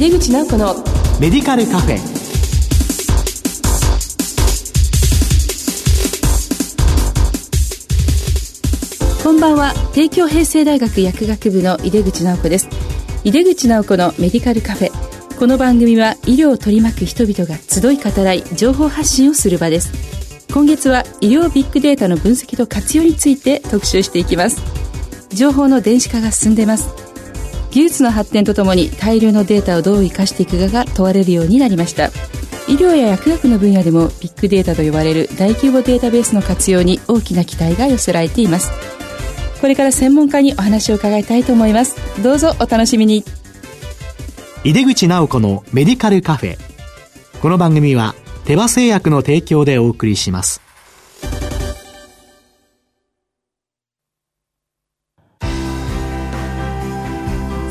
井出口直子のメディカルカフェ。こんばんは帝京平成大学薬学部の井出口直子です。井出口直子のメディカルカフェ。この番組は医療を取り巻く人々が集い語らい情報発信をする場です。今月は医療ビッグデータの分析と活用について特集していきます。情報の電子化が進んでいます技術の発展とともに大量のデータをどう生かしていくかが問われるようになりました。医療や薬学の分野でもビッグデータと呼ばれる大規模データベースの活用に大きな期待が寄せられています。これから専門家にお話を伺いたいと思います。どうぞお楽しみに。井出口直子のメディカルカフェ。この番組は手羽製薬の提供でお送りします。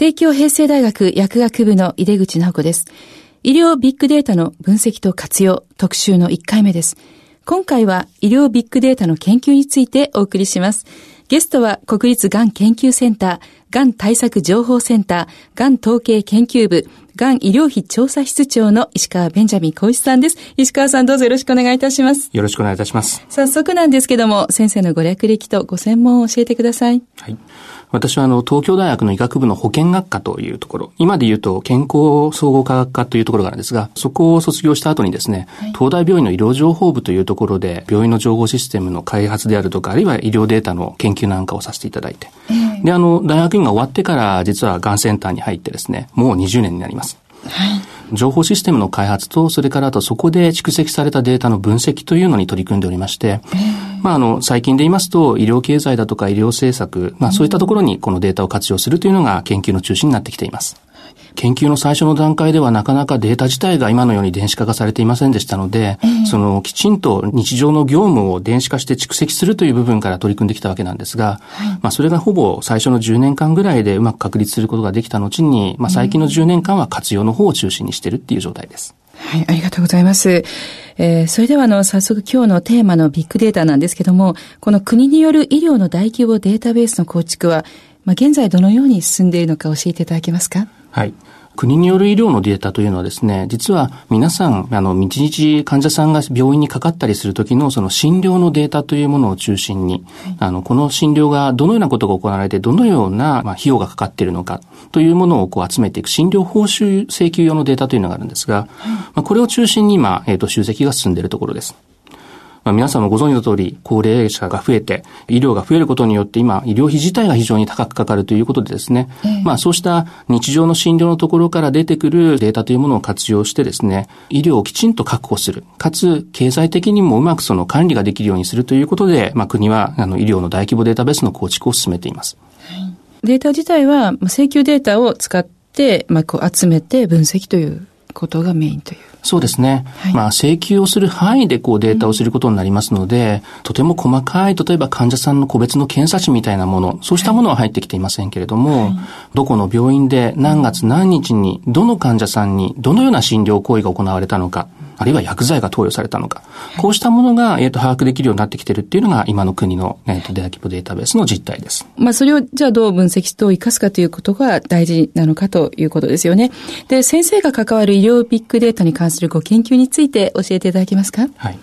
帝京平成大学薬学部の井出口直子です。医療ビッグデータの分析と活用特集の1回目です。今回は医療ビッグデータの研究についてお送りします。ゲストは国立がん研究センター、がん対策情報センター、がん統計研究部、がん医療費調査室長の石川ベンジャミン小石さんです。石川さんどうぞよろしくお願いいたします。よろしくお願いいたします。早速なんですけども、先生のご略歴とご専門を教えてください。はい。私はあの、東京大学の医学部の保健学科というところ、今で言うと健康総合科学科というところがあるんですが、そこを卒業した後にですね、はい、東大病院の医療情報部というところで、病院の情報システムの開発であるとか、あるいは医療データの研究なんかをさせていただいて、えー、で、あの、大学院が終わってから実はがんセンターに入ってですね、もう20年になります。はい。情報システムの開発と、それからあとそこで蓄積されたデータの分析というのに取り組んでおりまして、まあ、あの、最近で言いますと、医療経済だとか医療政策、まあ、そういったところにこのデータを活用するというのが研究の中心になってきています。研究の最初の段階ではなかなかデータ自体が今のように電子化がされていませんでしたので、えー、そのきちんと日常の業務を電子化して蓄積するという部分から取り組んできたわけなんですが、はい、まあそれがほぼ最初の10年間ぐらいでうまく確立することができた後に、まあ最近の10年間は活用の方を中心にしているっていう状態です。はい、ありがとうございます。えー、それではあの、早速今日のテーマのビッグデータなんですけども、この国による医療の大規模データベースの構築は、まあ、現在どのように進んでいるのか教えていただけますか？はい。国による医療のデータというのはですね、実は皆さん、あの、日々患者さんが病院にかかったりするときのその診療のデータというものを中心に、はい、あの、この診療がどのようなことが行われて、どのような、まあ、費用がかかっているのかというものをこう集めていく診療報酬請求用のデータというのがあるんですが、はい、まあ、これを中心に今、えっ、ー、と、集積が進んでいるところです。まあ、皆さんもご存知の通り、高齢者が増えて、医療が増えることによって今、医療費自体が非常に高くかかるということでですね、えー、まあそうした日常の診療のところから出てくるデータというものを活用してですね、医療をきちんと確保する。かつ、経済的にもうまくその管理ができるようにするということで、まあ国はあの医療の大規模データベースの構築を進めています。はい、データ自体は、請求データを使って、まあこう集めて分析ということがメインという。そうですね。はい、まあ、請求をする範囲でこうデータをすることになりますので、うん、とても細かい、例えば患者さんの個別の検査値みたいなもの、そうしたものは入ってきていませんけれども、はい、どこの病院で何月何日に、どの患者さんにどのような診療行為が行われたのか、あるいは薬剤が投与されたのか、こうしたものが、えっ、と、把握できるようになってきているっていうのが、今の国の、えっ、と、データ規模データベースの実態です。まあ、それを、じゃあどう分析と生かすかということが大事なのかということですよね。で、先生が関わる医療ビッグデータに関するご研究について教えていただけますか？はい。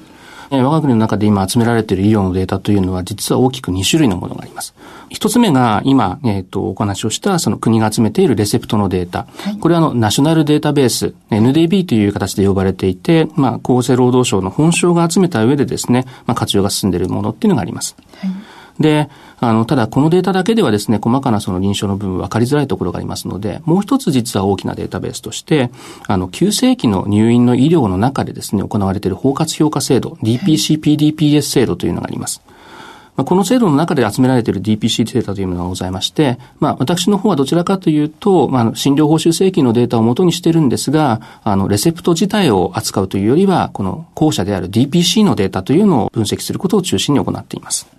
我が国の中で今集められている医療のデータというのは実は大きく2種類のものがあります。一つ目が今、えっ、ー、と、お話をしたその国が集めているレセプトのデータ。はい、これはあの、ナショナルデータベース、NDB という形で呼ばれていて、まあ、厚生労働省の本省が集めた上でですね、まあ、活用が進んでいるものっていうのがあります。はいで、あの、ただこのデータだけではですね、細かなその臨床の部分分かりづらいところがありますので、もう一つ実は大きなデータベースとして、あの、急性期の入院の医療の中でですね、行われている包括評価制度、DPCPDPS 制度というのがあります。まあ、この制度の中で集められている DPC データというものがございまして、まあ、私の方はどちらかというと、まあ、診療報酬請求のデータを元にしてるんですが、あの、レセプト自体を扱うというよりは、この後者である DPC のデータというのを分析することを中心に行っています。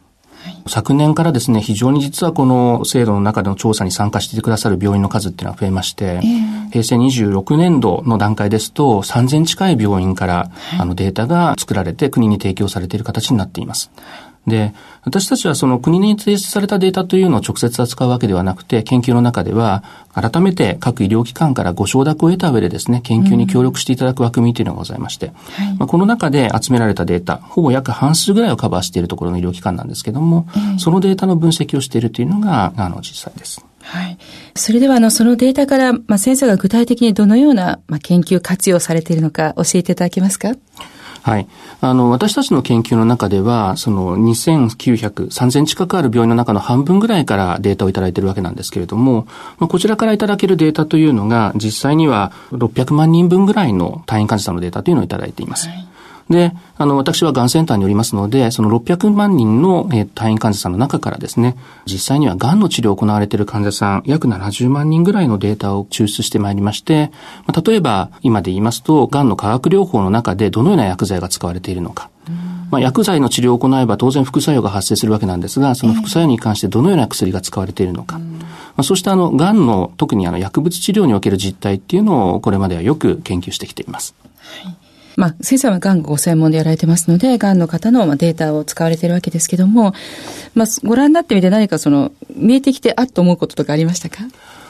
昨年からですね、非常に実はこの制度の中での調査に参加してくださる病院の数っていうのは増えまして、えー、平成26年度の段階ですと、3000近い病院から、あのデータが作られて国に提供されている形になっています。で、私たちはその国に提出されたデータというのを直接扱うわけではなくて、研究の中では、改めて各医療機関からご承諾を得た上でですね、研究に協力していただく枠組みというのがございまして、うんはい、まあ、この中で集められたデータ、ほぼ約半数ぐらいをカバーしているところの医療機関なんですけども、そのデータの分析をしているというのが、あの、実際です。はい。それでは、あの、そのデータから、まあ、先生が具体的にどのような、まあ、研究活用されているのか教えていただけますか？はい。あの、私たちの研究の中では、その2900、3000近くある病院の中の半分ぐらいからデータをいただいているわけなんですけれども、まあ、こちらからいただけるデータというのが、実際には600万人分ぐらいの退院患者さんのデータというのをいただいています。はいで、あの、私はがんセンターにおりますので、その600万人の、えー、退院患者さんの中からですね、実際にはがんの治療を行われている患者さん、約70万人ぐらいのデータを抽出してまいりまして、まあ、例えば、今で言いますと、がんの化学療法の中でどのような薬剤が使われているのか。まあ、薬剤の治療を行えば当然副作用が発生するわけなんですが、その副作用に関してどのような薬が使われているのか。まあ、そうしたあの、がんの特にあの薬物治療における実態っていうのをこれまではよく研究してきています。はいまあ、先生はがんご専門でやられてますので、がんの方のデータを使われているわけですけども、まあ、ご覧になってみて何かその、見えてきてあっと思うこととかありましたか？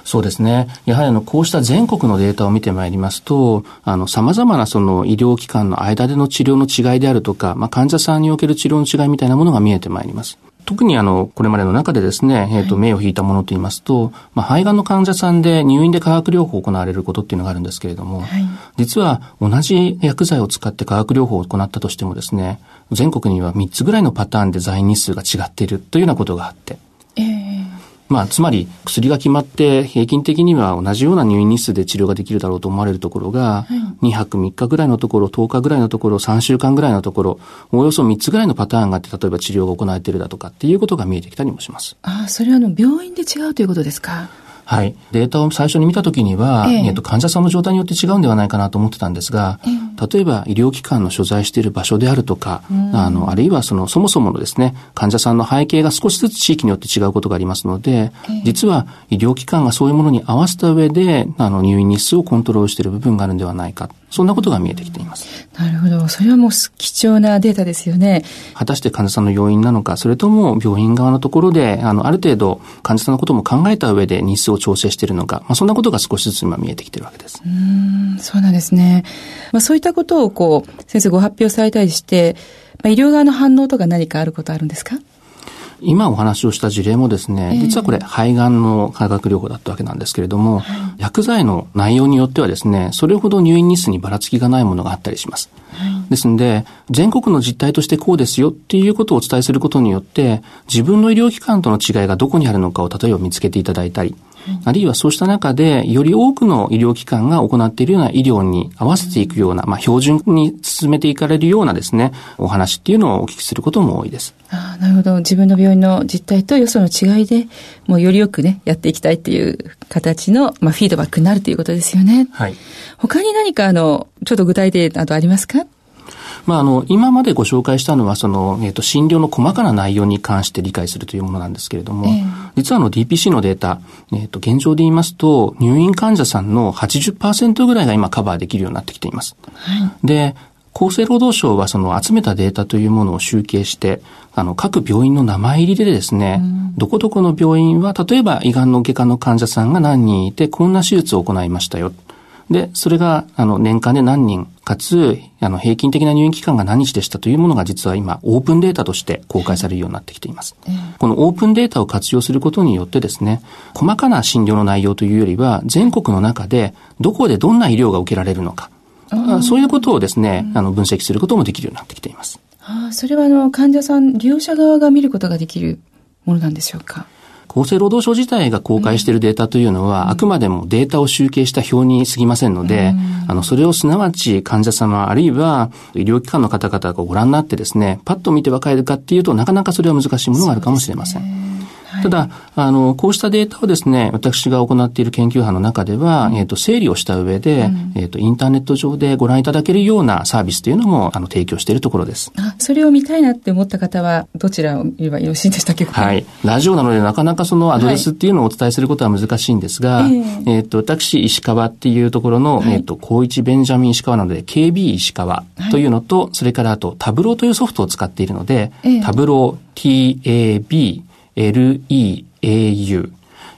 そうですね。やはりあの、こうした全国のデータを見てまいりますと、あの、様々なその医療機関の間での治療の違いであるとか、まあ、患者さんにおける治療の違いみたいなものが見えてまいります。特にあの、これまでの中でですね、えっ、ー、と、目を引いたものと言いますと、まあ、肺がんの患者さんで入院で化学療法を行われることっていうのがあるんですけれども、はい、実は同じ薬剤を使って化学療法を行ったとしてもですね、全国には3つぐらいのパターンで在院日数が違っているというようなことがあって、えーまあ、つまり薬が決まって平均的には同じような入院日数で治療ができるだろうと思われるところが、2泊3日ぐらいのところ、10日ぐらいのところ、3週間ぐらいのところ、およそ3つぐらいのパターンがあって、例えば治療が行われているだとかっていうことが見えてきたりもします。ああ、それはあの病院で違うということですか？はい。データを最初に見たときには、ええっと、患者さんの状態によって違うんではないかなと思ってたんですが、え例えば医療機関の所在している場所であるとか、あの、あるいはその、そもそものですね、患者さんの背景が少しずつ地域によって違うことがありますので、実は医療機関がそういうものに合わせた上で、あの、入院日数をコントロールしている部分があるんではないか。そんなことが見えてきています。なるほど。それはもう貴重なデータですよね。果たして患者さんの要因なのか、それとも病院側のところで、あの、ある程度患者さんのことも考えた上で日数を調整しているのか、まあ、そんなことが少しずつ今見えてきているわけです。うん、そうなんですね。まあ、そういったことをこう、先生ご発表されたりして、まあ、医療側の反応とか何かあることあるんですか？今お話をした事例もですね、実はこれ肺がんの化学療法だったわけなんですけれども、薬剤の内容によってはですね、それほど入院日数にばらつきがないものがあったりします。ですので、全国の実態としてこうですよっていうことをお伝えすることによって、自分の医療機関との違いがどこにあるのかを例えば見つけていただいたり、あるいはそうした中で、より多くの医療機関が行っているような医療に合わせていくような、まあ、標準に進めていかれるようなですね、お話っていうのをお聞きすることも多いです。ああ、なるほど。自分の病院の実態とよその違いで、もうよりよくね、やっていきたいっていう形の、まあ、フィードバックになるということですよね。はい。他に何か、あの、ちょっと具体例などありますか？まあ、あの、今までご紹介したのは、その、えっ、ー、と、診療の細かな内容に関して理解するというものなんですけれども、えー、実はあの DPC のデータ、えっ、ー、と、現状で言いますと、入院患者さんの80%ぐらいが今カバーできるようになってきています。はい、で、厚生労働省はその集めたデータというものを集計して、あの、各病院の名前入りでですね、うん、どこどこの病院は、例えば胃がんの外科の患者さんが何人いて、こんな手術を行いましたよ。で、それが、あの、年間で何人、かつ、あの、平均的な入院期間が何日でしたというものが実は今、オープンデータとして公開されるようになってきています。このオープンデータを活用することによってですね、細かな診療の内容というよりは、全国の中で、どこでどんな医療が受けられるのか、そういうことをですね、あの、分析することもできるようになってきています。ああ、それはあの、患者さん、利用者側が見ることができるものなんでしょうか？厚生労働省自体が公開しているデータというのは、あくまでもデータを集計した表に過ぎませんので、あの、それをすなわち患者様、あるいは医療機関の方々がご覧になってですね、パッと見て分かるかっていうとなかなかそれは難しいものがあるかもしれません。ただ、あの、こうしたデータをですね、私が行っている研究班の中では、うん、えっ、と、整理をした上で、うん、えっ、と、インターネット上でご覧いただけるようなサービスというのも、あの、提供しているところです。あ、それを見たいなって思った方は、どちらを言えばよろしいでしたっけ？はい。ラジオなので、なかなかそのアドレスっていうのをお伝えすることは難しいんですが、はい、えっ、と、私、石川っていうところの、はい、えっ、と、高一ベンジャミン石川なので、KB 石川というのと、はい、それからあと、タブローというソフトを使っているので、タブロー、TAB、LE、au。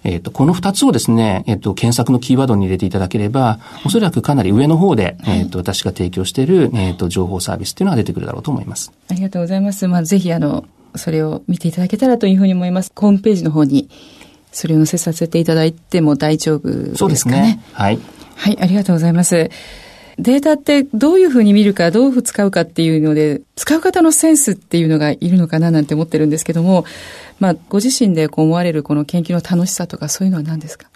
えっ、ー、と、この二つをですね、えっ、ー、と、検索のキーワードに入れていただければ、おそらくかなり上の方で、えっ、ー、と、私が提供している、えっ、と、情報サービスっていうのが出てくるだろうと思います。ありがとうございます。まあ、ぜひ、あの、それを見ていただけたらというふうに思います。ホームページの方に、それを載せさせていただいても大丈夫ですかね。そうですね。はい。はい、ありがとうございます。データってどういうふうに見るか、どういうふうに使うかっていうので、使う方のセンスっていうのがいるのかななんて思ってるんですけども、まあ、ご自身でこう思われるこの研究の楽しさとかそういうのは何ですか？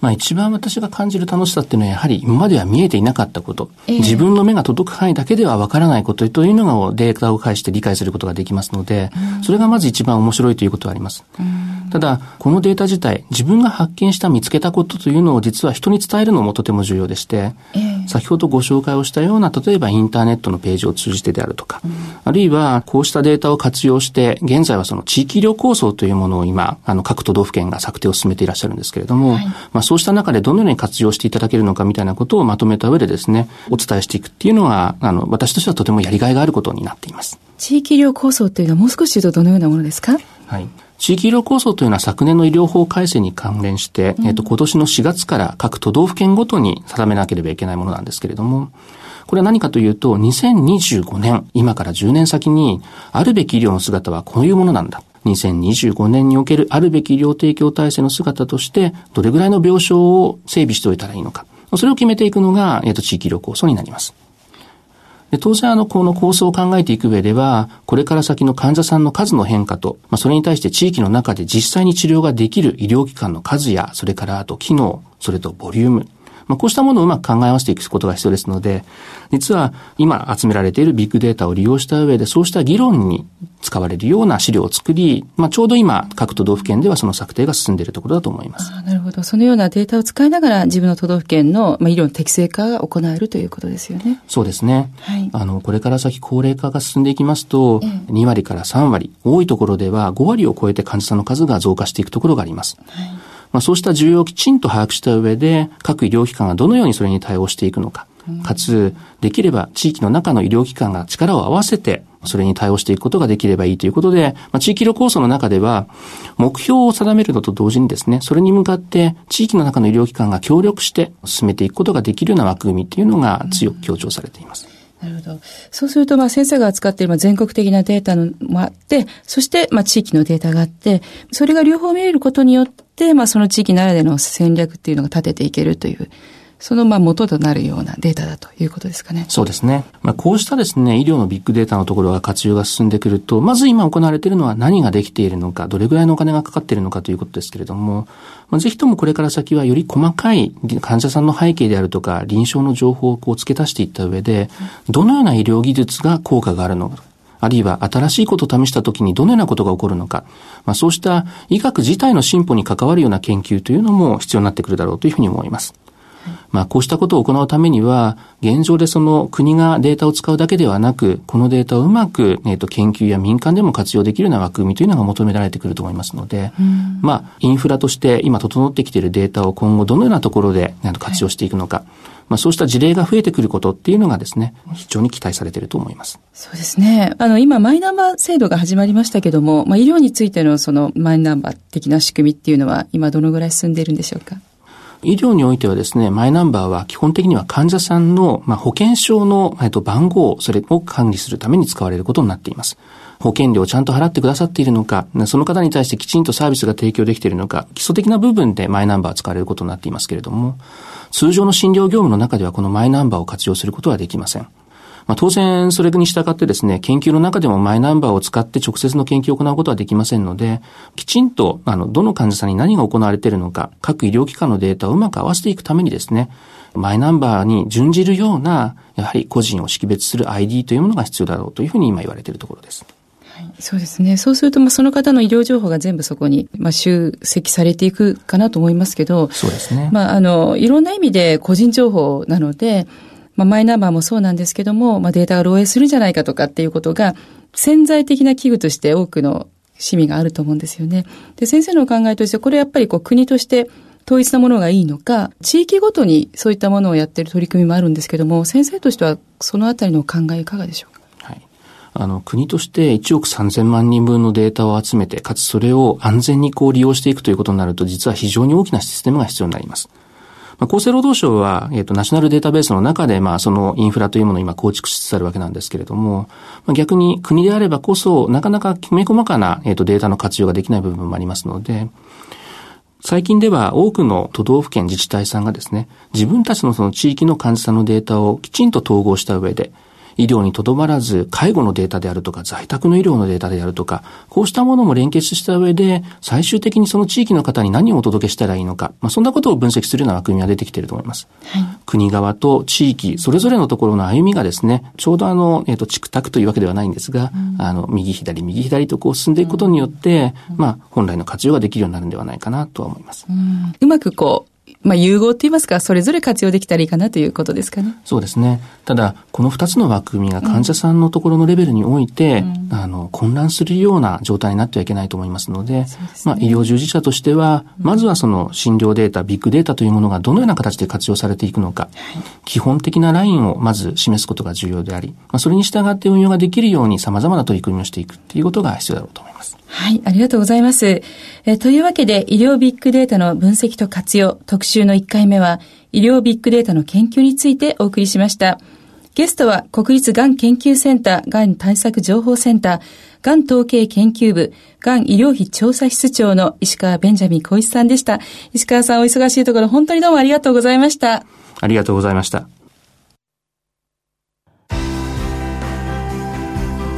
まあ一番私が感じる楽しさっていうのはやはり今までは見えていなかったこと、えー、自分の目が届く範囲だけではわからないことというのがデータを介して理解することができますので、うん、それがまず一番面白いということはあります。うん。ただ、このデータ自体、自分が発見した見つけたことというのを実は人に伝えるのもとても重要でして、えー、先ほどご紹介をしたような、例えばインターネットのページを通じてであるとか、うん、あるいはこうしたデータを活用して、現在はその地域医療構想というものを今、あの各都道府県が策定を進めていらっしゃるんですけれども、はい、まあそうした中でどのように活用していただけるのかみたいなことをまとめた上でですね、お伝えしていくっていうのは、あの、私としてはとてもやりがいがあることになっています。地域医療構想というのはもう少し言うとどのようなものですか？はい。地域医療構想というのは昨年の医療法改正に関連して、うん、えっ、と、今年の4月から各都道府県ごとに定めなければいけないものなんですけれども、これは何かというと、2025年、今から10年先に、あるべき医療の姿はこういうものなんだ。2025年におけるあるべき医療提供体制の姿として、どれぐらいの病床を整備しておいたらいいのか。それを決めていくのが、えっ、と、地域医療構想になります。で当然あの、この構想を考えていく上では、これから先の患者さんの数の変化と、まあ、それに対して地域の中で実際に治療ができる医療機関の数や、それからあと機能、それとボリューム、まあ、こうしたものをうまく考え合わせていくことが必要ですので、実は今集められているビッグデータを利用した上で、そうした議論に使われるような資料を作り、まあ、ちょうど今、各都道府県ではその策定が進んでいるところだと思います。なるほど。そのようなデータを使いながら、自分の都道府県の、まあ、医療の適正化が行えるということですよね。そうですね。はい。あの、これから先高齢化が進んでいきますと、ええ、2割から3割、多いところでは5割を超えて患者さんの数が増加していくところがあります。はいまあ、そうした需要をきちんと把握した上で、各医療機関がどのようにそれに対応していくのか、かつ、できれば地域の中の医療機関が力を合わせて、それに対応していくことができればいいということで、まあ、地域医療構想の中では、目標を定めるのと同時にですね、それに向かって地域の中の医療機関が協力して進めていくことができるような枠組みっていうのが強く強調されています。なるほど。そうすると、まあ、先生が扱っている全国的なデータのもあって、そして、まあ、地域のデータがあって、それが両方見えることによって、まあ、その地域ならでの戦略っていうのが立てていけるという、そのまあ元となるようなデータだということですかね。そうですね。まあ、こうしたですね、医療のビッグデータのところが活用が進んでくると、まず今行われているのは何ができているのか、どれぐらいのお金がかかっているのかということですけれども、まあ、ぜひともこれから先はより細かい患者さんの背景であるとか、臨床の情報をこう付け足していった上で、どのような医療技術が効果があるのか、あるいは新しいことを試したときにどのようなことが起こるのか、まあ、そうした医学自体の進歩に関わるような研究というのも必要になってくるだろうというふうに思います。まあ、こうしたことを行うためには、現状でその国がデータを使うだけではなく、このデータをうまく、えっ、と、研究や民間でも活用できるような枠組みというのが求められてくると思いますので、まあ、インフラとして今整ってきているデータを今後どのようなところで活用していくのか、はいまあ、そうした事例が増えてくることっていうのがですね、非常に期待されていると思います。そうですね。あの、今、マイナンバー制度が始まりましたけども、まあ、医療についてのそのマイナンバー的な仕組みっていうのは、今どのぐらい進んでいるんでしょうか？医療においてはですね、マイナンバーは基本的には患者さんの、まあ、保険証の、えっと、番号、それを管理するために使われることになっています。保険料をちゃんと払ってくださっているのか、その方に対してきちんとサービスが提供できているのか、基礎的な部分でマイナンバーを使われることになっていますけれども、通常の診療業務の中ではこのマイナンバーを活用することはできません。まあ、当然、それに従ってですね、研究の中でもマイナンバーを使って直接の研究を行うことはできませんので、きちんと、あの、どの患者さんに何が行われているのか、各医療機関のデータをうまく合わせていくためにですね、マイナンバーに準じるような、やはり個人を識別する ID というものが必要だろうというふうに今言われているところです。そうですね。そうすると、まあ、その方の医療情報が全部そこに、まあ、集積されていくかなと思いますけど、そうですね。まあ、あの、いろんな意味で個人情報なので、まあ、マイナンバーもそうなんですけども、まあ、データが漏洩するんじゃないかとかっていうことが、潜在的な危惧として多くの市民があると思うんですよね。で、先生のお考えとして、これやっぱりこう国として統一なものがいいのか、地域ごとにそういったものをやってる取り組みもあるんですけども、先生としてはそのあたりのお考えいかがでしょうか？あの、国として1億3000万人分のデータを集めて、かつそれを安全にこう利用していくということになると、実は非常に大きなシステムが必要になります。まあ、厚生労働省は、えっ、ー、と、ナショナルデータベースの中で、まあ、そのインフラというものを今構築しつつあるわけなんですけれども、まあ、逆に国であればこそ、なかなかきめ細かな、えっ、ー、と、データの活用ができない部分もありますので、最近では多くの都道府県自治体さんがですね、自分たちのその地域の患者さんのデータをきちんと統合した上で、医療にとどまらず、介護のデータであるとか、在宅の医療のデータであるとか、こうしたものも連結した上で、最終的にその地域の方に何をお届けしたらいいのか、まあ、そんなことを分析するような枠組みが出てきていると思います。はい、国側と地域、それぞれのところの歩みがですね、ちょうどあの、えっ、ー、と、チクタクというわけではないんですが、うん、あの、右左、右左とこう進んでいくことによって、うん、まあ、本来の活用ができるようになるんではないかなとは思います。うん、うまくこう、まあ、融合って言いますか、それぞれ活用できたらいいかなということですかね。そうですね。ただ、この二つの枠組みが患者さんのところのレベルにおいて、うん、あの、混乱するような状態になってはいけないと思いますので、でね、まあ、医療従事者としては、まずはその診療データ、ビッグデータというものがどのような形で活用されていくのか、はい、基本的なラインをまず示すことが重要であり、まあ、それに従って運用ができるように様々な取り組みをしていくっていうことが必要だろうと思います。はい、ありがとうございます。えというわけで、医療ビッグデータの分析と活用特集の1回目は、医療ビッグデータの研究についてお送りしました。ゲストは、国立がん研究センター、がん対策情報センター、がん統計研究部、がん医療費調査室長の石川ベンジャミン小石さんでした。石川さん、お忙しいところ、本当にどうもありがとうございました。ありがとうございました。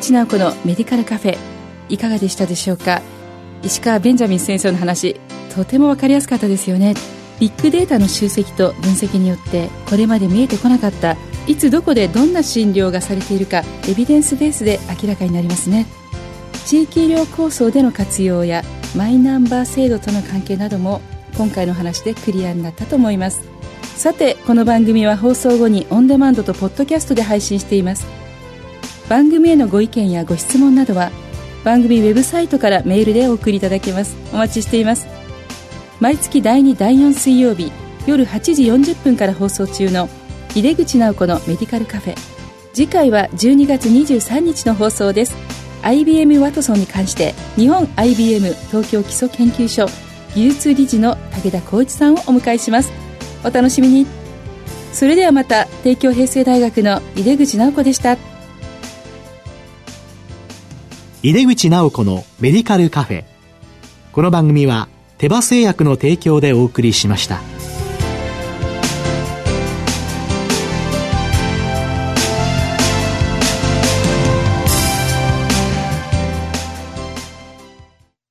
口直子のメディカルカフェいかがでしたでしょうか？石川ベンジャミン先生の話とても分かりやすかったですよね。ビッグデータの集積と分析によってこれまで見えてこなかったいつどこでどんな診療がされているかエビデンスベースで明らかになりますね。地域医療構想での活用やマイナンバー制度との関係なども今回の話でクリアになったと思います。さてこの番組は放送後にオンデマンドとポッドキャストで配信しています。番組へのご意見やご質問などは番組ウェブサイトからメールでお送りいただけます。お待ちしています。毎月第2第4水曜日夜8時40分から放送中の井出口直子のメディカルカフェ。次回は12月23日の放送です。IBM ワトソンに関して日本 IBM 東京基礎研究所技術理事の武田浩一さんをお迎えします。お楽しみに。それではまた帝京平成大学の井出口直子でした。井出口直子のメディカルカフェこの番組は手羽製薬の提供でお送りしました。